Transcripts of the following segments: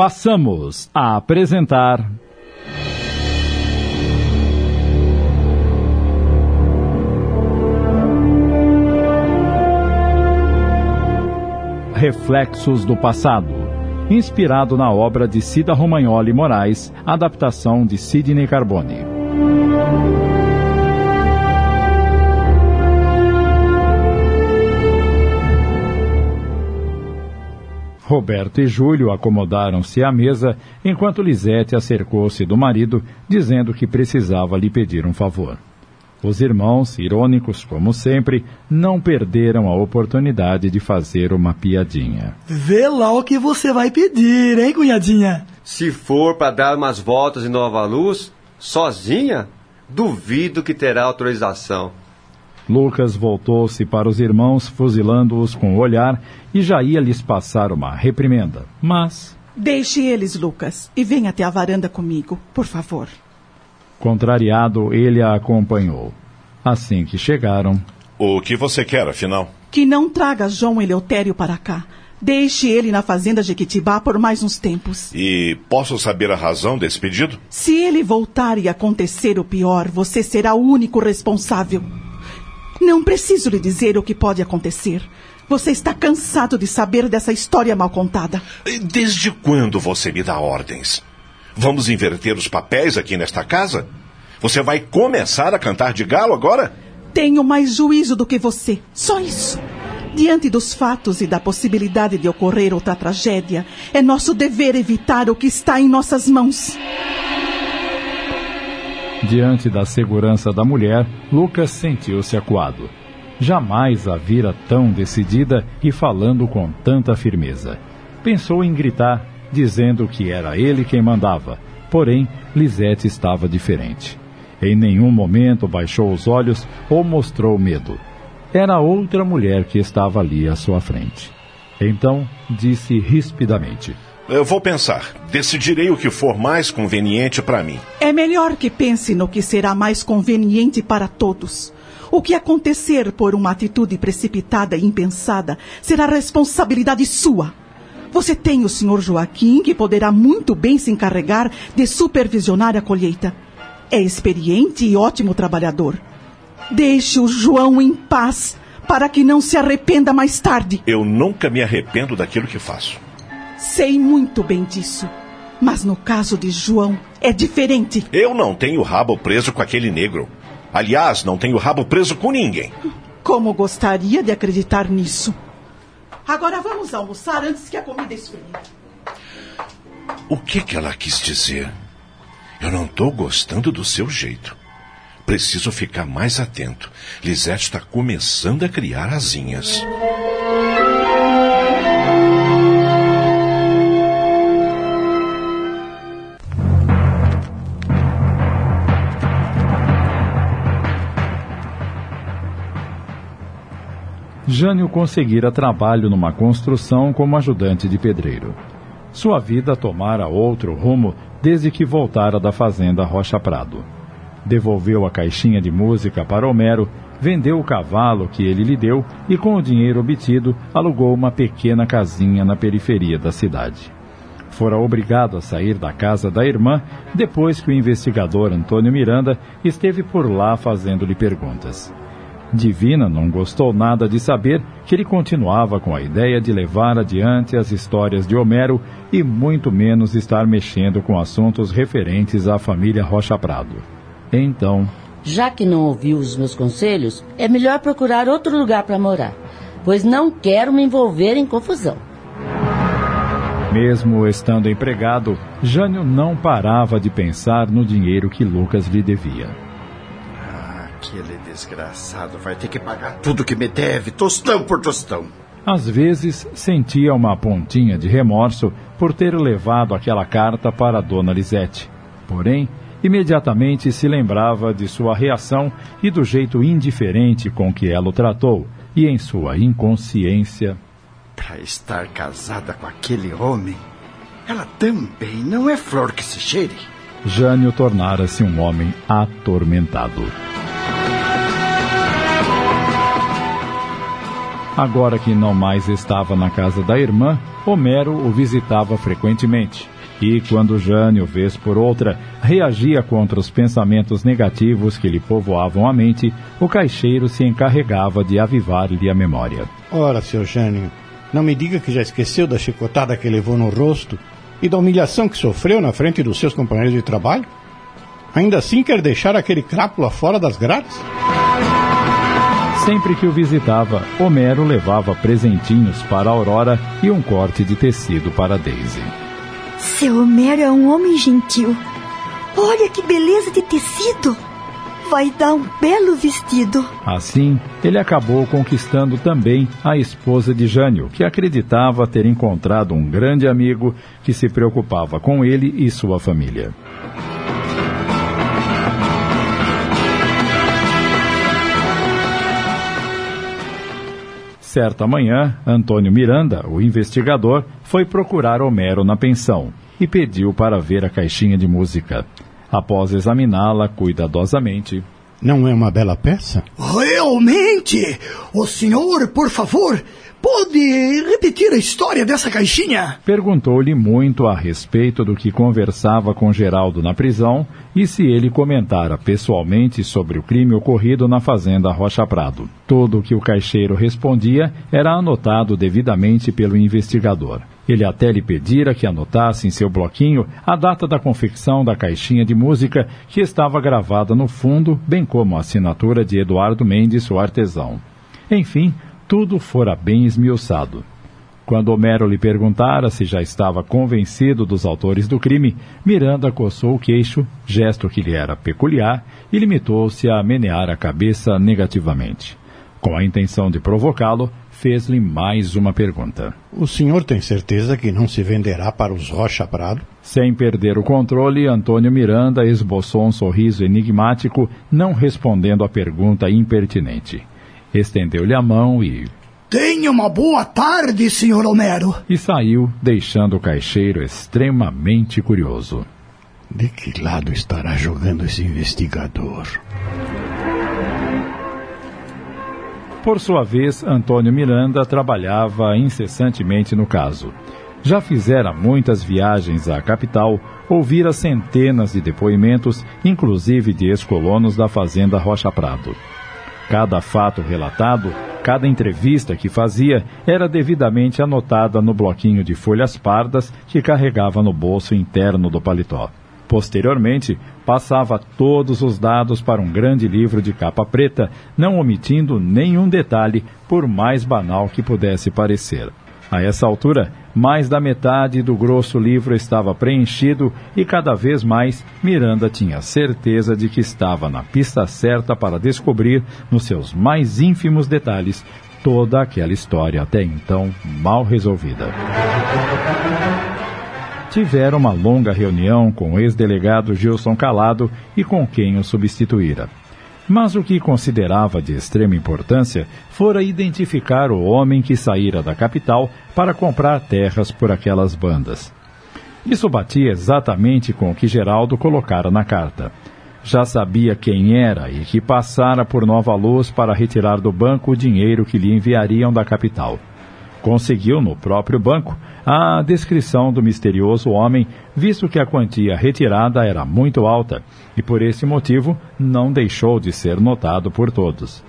passamos a apresentar. Reflexos do Passado, inspirado na obra de Cida Romagnoli Moraes, adaptação de Sidney Carbone. Roberto e Júlio acomodaram-se à mesa enquanto Lisete acercou-se do marido, dizendo que precisava lhe pedir um favor. Os irmãos, irônicos como sempre, não perderam a oportunidade de fazer uma piadinha. Vê lá o que você vai pedir, hein, cunhadinha? Se for para dar umas voltas em Nova Luz, sozinha, duvido que terá autorização. Lucas voltou-se para os irmãos, fuzilando-os com o olhar, e já ia lhes passar uma reprimenda. Mas. Deixe eles, Lucas, e venha até a varanda comigo, por favor. Contrariado, ele a acompanhou. Assim que chegaram. O que você quer, afinal? Que não traga João Eleutério para cá. Deixe ele na fazenda Jequitibá por mais uns tempos. E posso saber a razão desse pedido? Se ele voltar e acontecer o pior, você será o único responsável. Não preciso lhe dizer o que pode acontecer. Você está cansado de saber dessa história mal contada. Desde quando você me dá ordens? Vamos inverter os papéis aqui nesta casa? Você vai começar a cantar de galo agora? Tenho mais juízo do que você. Só isso. Diante dos fatos e da possibilidade de ocorrer outra tragédia, é nosso dever evitar o que está em nossas mãos. Diante da segurança da mulher, Lucas sentiu-se acuado. Jamais a vira tão decidida e falando com tanta firmeza. Pensou em gritar, dizendo que era ele quem mandava, porém Lisete estava diferente. Em nenhum momento baixou os olhos ou mostrou medo. Era outra mulher que estava ali à sua frente. Então disse rispidamente: eu vou pensar. Decidirei o que for mais conveniente para mim. É melhor que pense no que será mais conveniente para todos. O que acontecer por uma atitude precipitada e impensada será responsabilidade sua. Você tem o Sr. Joaquim, que poderá muito bem se encarregar de supervisionar a colheita. É experiente e ótimo trabalhador. Deixe o João em paz, para que não se arrependa mais tarde. Eu nunca me arrependo daquilo que faço. Sei muito bem disso. Mas no caso de João, é diferente. Eu não tenho rabo preso com aquele negro. Aliás, não tenho rabo preso com ninguém. Como gostaria de acreditar nisso. Agora vamos almoçar antes que a comida esfrie. O que, que ela quis dizer? Eu não estou gostando do seu jeito. Preciso ficar mais atento. Lisette está começando a criar asinhas. Jânio conseguira trabalho numa construção como ajudante de pedreiro. Sua vida tomara outro rumo desde que voltara da fazenda Rocha Prado. Devolveu a caixinha de música para Homero, vendeu o cavalo que ele lhe deu e, com o dinheiro obtido, alugou uma pequena casinha na periferia da cidade. Fora obrigado a sair da casa da irmã depois que o investigador Antônio Miranda esteve por lá fazendo-lhe perguntas. Divina não gostou nada de saber que ele continuava com a ideia de levar adiante as histórias de Homero e muito menos estar mexendo com assuntos referentes à família Rocha Prado. Então. Já que não ouviu os meus conselhos, é melhor procurar outro lugar para morar, pois não quero me envolver em confusão. Mesmo estando empregado, Jânio não parava de pensar no dinheiro que Lucas lhe devia. Aquele desgraçado vai ter que pagar tudo que me deve, tostão por tostão. Às vezes sentia uma pontinha de remorso por ter levado aquela carta para a dona Lisete. Porém, imediatamente se lembrava de sua reação e do jeito indiferente com que ela o tratou, e em sua inconsciência. Para estar casada com aquele homem, ela também não é flor que se cheire. Jânio tornara-se um homem atormentado. Agora que não mais estava na casa da irmã, Homero o visitava frequentemente. E quando Jânio, vez por outra, reagia contra os pensamentos negativos que lhe povoavam a mente, o caixeiro se encarregava de avivar-lhe a memória. Ora, seu Jânio, não me diga que já esqueceu da chicotada que levou no rosto e da humilhação que sofreu na frente dos seus companheiros de trabalho? Ainda assim quer deixar aquele crápula fora das grades? Sempre que o visitava, Homero levava presentinhos para Aurora e um corte de tecido para Daisy. Seu Homero é um homem gentil. Olha que beleza de tecido! Vai dar um belo vestido. Assim, ele acabou conquistando também a esposa de Jânio, que acreditava ter encontrado um grande amigo que se preocupava com ele e sua família. Certa manhã, Antônio Miranda, o investigador, foi procurar Homero na pensão e pediu para ver a caixinha de música. Após examiná-la cuidadosamente. Não é uma bela peça? Realmente! O senhor, por favor, Pode repetir a história dessa caixinha? Perguntou-lhe muito a respeito do que conversava com Geraldo na prisão e se ele comentara pessoalmente sobre o crime ocorrido na fazenda Rocha Prado. Tudo o que o caixeiro respondia era anotado devidamente pelo investigador. Ele até lhe pedira que anotasse em seu bloquinho a data da confecção da caixinha de música que estava gravada no fundo, bem como a assinatura de Eduardo Mendes, o artesão. Enfim, tudo fora bem esmiuçado. Quando Homero lhe perguntara se já estava convencido dos autores do crime, Miranda coçou o queixo, gesto que lhe era peculiar, e limitou-se a menear a cabeça negativamente. Com a intenção de provocá-lo, fez-lhe mais uma pergunta. O senhor tem certeza que não se venderá para os Rocha Prado? Sem perder o controle, Antônio Miranda esboçou um sorriso enigmático, não respondendo à pergunta impertinente estendeu-lhe a mão e. Tenha uma boa tarde, senhor Homero. E saiu, deixando o caixeiro extremamente curioso. De que lado estará jogando esse investigador? Por sua vez, Antônio Miranda trabalhava incessantemente no caso. Já fizera muitas viagens à capital, ouvira centenas de depoimentos, inclusive de ex-colonos da fazenda Rocha Prado. Cada fato relatado, cada entrevista que fazia, era devidamente anotada no bloquinho de folhas pardas que carregava no bolso interno do paletó. Posteriormente, passava todos os dados para um grande livro de capa preta, não omitindo nenhum detalhe, por mais banal que pudesse parecer. A essa altura, mais da metade do grosso livro estava preenchido e cada vez mais Miranda tinha certeza de que estava na pista certa para descobrir, nos seus mais ínfimos detalhes, toda aquela história até então mal resolvida. Tiveram uma longa reunião com o ex-delegado Gilson Calado e com quem o substituíra. Mas o que considerava de extrema importância fora identificar o homem que saíra da capital para comprar terras por aquelas bandas. Isso batia exatamente com o que Geraldo colocara na carta. Já sabia quem era e que passara por Nova Luz para retirar do banco o dinheiro que lhe enviariam da capital. Conseguiu no próprio banco a descrição do misterioso homem, visto que a quantia retirada era muito alta e por esse motivo não deixou de ser notado por todos.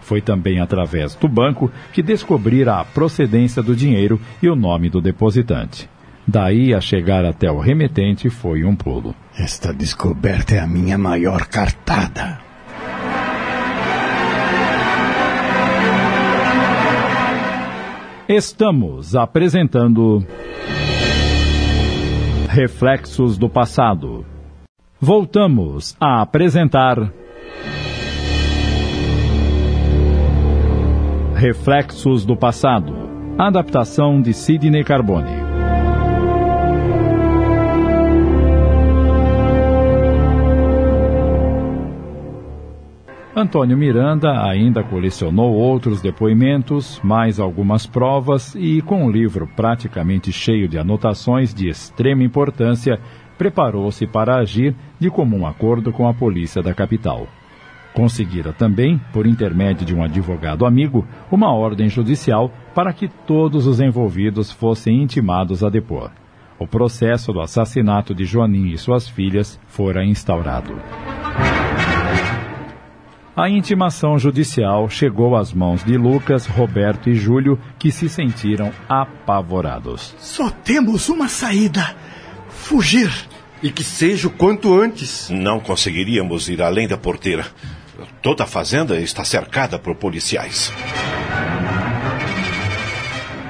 Foi também através do banco que descobrira a procedência do dinheiro e o nome do depositante. Daí a chegar até o remetente foi um pulo. Esta descoberta é a minha maior cartada. Estamos apresentando Reflexos do Passado. Voltamos a apresentar Reflexos do Passado. Adaptação de Sidney Carbone. Antônio Miranda ainda colecionou outros depoimentos, mais algumas provas e, com um livro praticamente cheio de anotações de extrema importância, preparou-se para agir de comum acordo com a polícia da capital. Conseguira também, por intermédio de um advogado amigo, uma ordem judicial para que todos os envolvidos fossem intimados a depor. O processo do assassinato de Joanim e suas filhas fora instaurado. A intimação judicial chegou às mãos de Lucas, Roberto e Júlio, que se sentiram apavorados. Só temos uma saída: fugir. E que seja o quanto antes. Não conseguiríamos ir além da porteira. Toda a fazenda está cercada por policiais.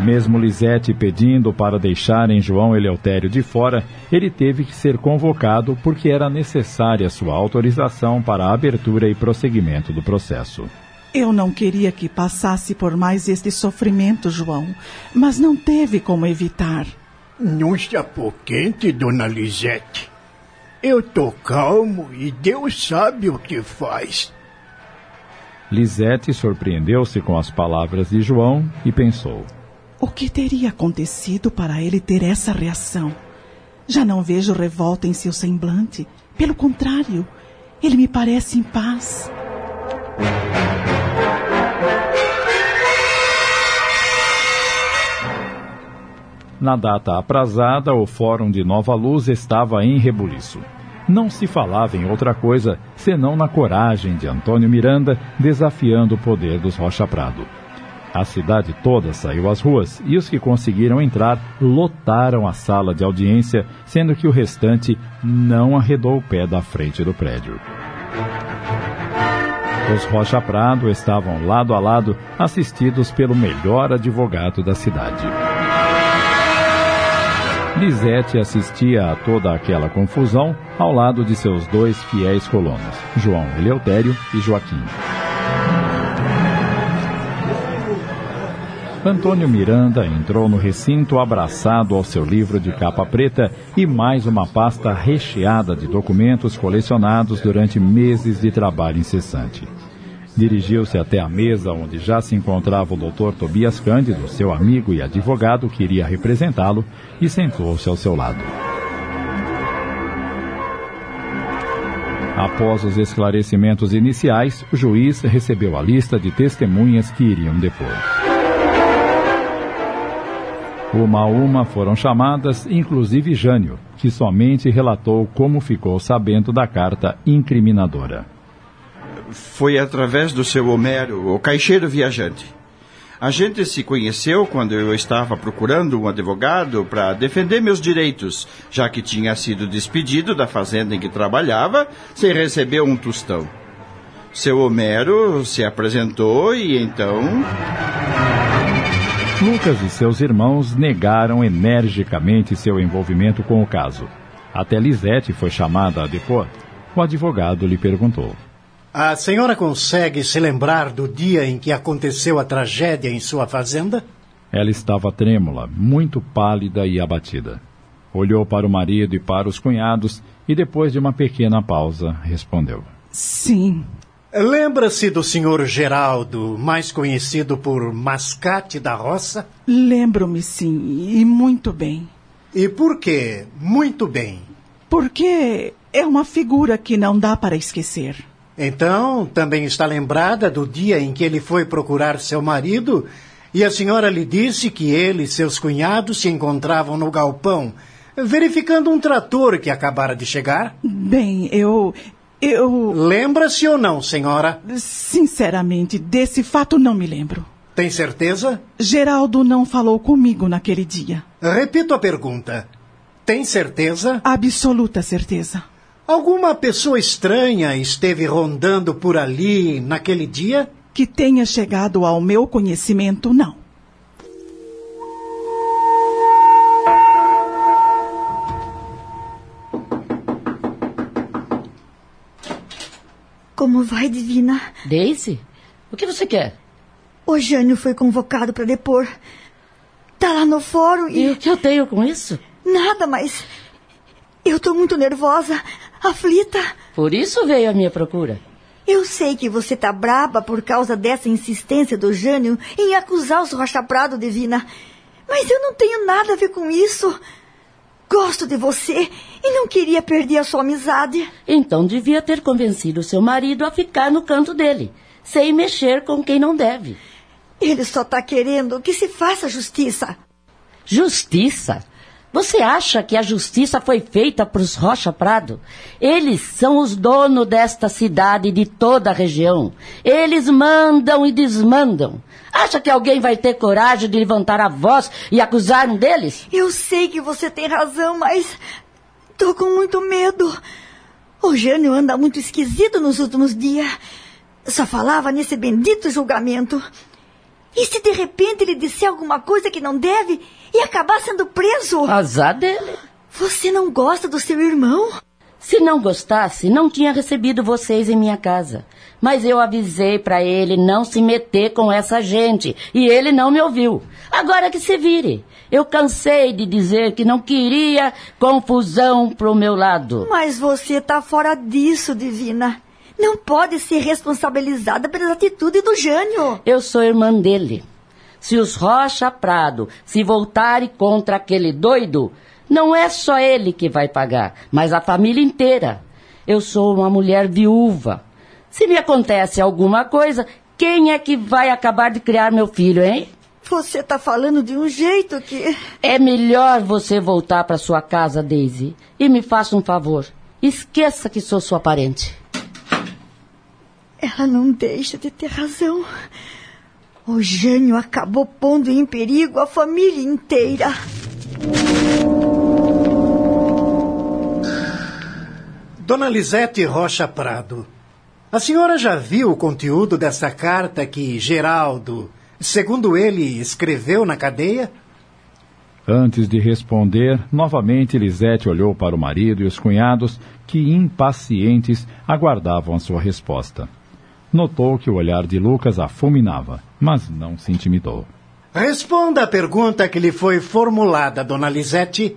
Mesmo Lisete pedindo para deixarem João Eleutério de fora, ele teve que ser convocado porque era necessária sua autorização para a abertura e prosseguimento do processo. Eu não queria que passasse por mais este sofrimento, João, mas não teve como evitar. Não se apoquente, dona Lisete. Eu tô calmo e Deus sabe o que faz. Lisete surpreendeu-se com as palavras de João e pensou: O que teria acontecido para ele ter essa reação? Já não vejo revolta em seu semblante. Pelo contrário, ele me parece em paz. Na data aprazada, o Fórum de Nova Luz estava em rebuliço. Não se falava em outra coisa senão na coragem de Antônio Miranda desafiando o poder dos Rocha Prado. A cidade toda saiu às ruas e os que conseguiram entrar lotaram a sala de audiência, sendo que o restante não arredou o pé da frente do prédio. Os Rocha Prado estavam lado a lado, assistidos pelo melhor advogado da cidade. Lisete assistia a toda aquela confusão ao lado de seus dois fiéis colonos, João Eleutério e Joaquim. Antônio Miranda entrou no recinto abraçado ao seu livro de capa preta e mais uma pasta recheada de documentos colecionados durante meses de trabalho incessante. Dirigiu-se até a mesa onde já se encontrava o Dr. Tobias Cândido, seu amigo e advogado que iria representá-lo, e sentou-se ao seu lado. Após os esclarecimentos iniciais, o juiz recebeu a lista de testemunhas que iriam depor. Uma a uma foram chamadas, inclusive Jânio, que somente relatou como ficou sabendo da carta incriminadora. Foi através do seu Homero, o caixeiro viajante. A gente se conheceu quando eu estava procurando um advogado para defender meus direitos, já que tinha sido despedido da fazenda em que trabalhava sem receber um tostão. Seu Homero se apresentou e então. Lucas e seus irmãos negaram energicamente seu envolvimento com o caso. Até Lisete foi chamada a depor. O advogado lhe perguntou: A senhora consegue se lembrar do dia em que aconteceu a tragédia em sua fazenda? Ela estava trêmula, muito pálida e abatida. Olhou para o marido e para os cunhados e, depois de uma pequena pausa, respondeu: Sim. Lembra-se do senhor Geraldo, mais conhecido por Mascate da Roça? Lembro-me, sim, e muito bem. E por quê? Muito bem. Porque é uma figura que não dá para esquecer. Então, também está lembrada do dia em que ele foi procurar seu marido e a senhora lhe disse que ele e seus cunhados se encontravam no galpão, verificando um trator que acabara de chegar? Bem, eu. Eu. Lembra-se ou não, senhora? Sinceramente, desse fato não me lembro. Tem certeza? Geraldo não falou comigo naquele dia. Repito a pergunta. Tem certeza? Absoluta certeza. Alguma pessoa estranha esteve rondando por ali naquele dia? Que tenha chegado ao meu conhecimento, não. Como vai, Divina? Daisy, o que você quer? O Jânio foi convocado para depor. Tá lá no fórum e... E o que eu tenho com isso? Nada, mas... Eu tô muito nervosa, aflita. Por isso veio a minha procura. Eu sei que você tá braba por causa dessa insistência do Jânio em acusar os Rocha Prado, Divina. Mas eu não tenho nada a ver com isso. Gosto de você e não queria perder a sua amizade. Então devia ter convencido seu marido a ficar no canto dele, sem mexer com quem não deve. Ele só está querendo que se faça justiça. Justiça? Você acha que a justiça foi feita para os Rocha Prado? Eles são os donos desta cidade e de toda a região. Eles mandam e desmandam. Acha que alguém vai ter coragem de levantar a voz e acusar um deles? Eu sei que você tem razão, mas tô com muito medo. O Jânio anda muito esquisito nos últimos dias. Só falava nesse bendito julgamento. E se de repente ele disser alguma coisa que não deve e acabar sendo preso? Azar dele. Você não gosta do seu irmão? Se não gostasse, não tinha recebido vocês em minha casa. Mas eu avisei para ele não se meter com essa gente e ele não me ouviu. Agora que se vire. Eu cansei de dizer que não queria confusão pro meu lado. Mas você tá fora disso, Divina. Não pode ser responsabilizada pelas atitudes do Jânio. Eu sou irmã dele. Se os Rocha Prado se voltarem contra aquele doido, não é só ele que vai pagar, mas a família inteira. Eu sou uma mulher viúva. Se me acontece alguma coisa, quem é que vai acabar de criar meu filho, hein? Você tá falando de um jeito que. É melhor você voltar para sua casa, Daisy. E me faça um favor. Esqueça que sou sua parente. Ela não deixa de ter razão. O Jânio acabou pondo em perigo a família inteira. Dona Lisete Rocha Prado, a senhora já viu o conteúdo dessa carta que Geraldo, segundo ele, escreveu na cadeia? Antes de responder, novamente Lisete olhou para o marido e os cunhados, que impacientes aguardavam a sua resposta. Notou que o olhar de Lucas a fulminava, mas não se intimidou. Responda a pergunta que lhe foi formulada, dona Lisete.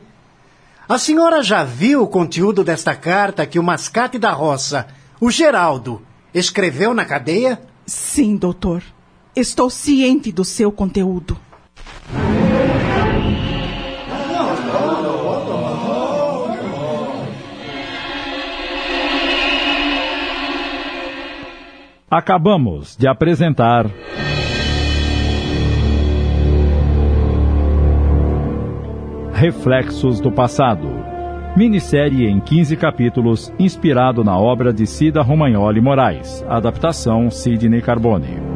A senhora já viu o conteúdo desta carta que o mascate da roça, o Geraldo, escreveu na cadeia? Sim, doutor. Estou ciente do seu conteúdo. Acabamos de apresentar. Reflexos do Passado. Minissérie em 15 capítulos, inspirado na obra de Cida Romagnoli Moraes. Adaptação Sidney Carbone.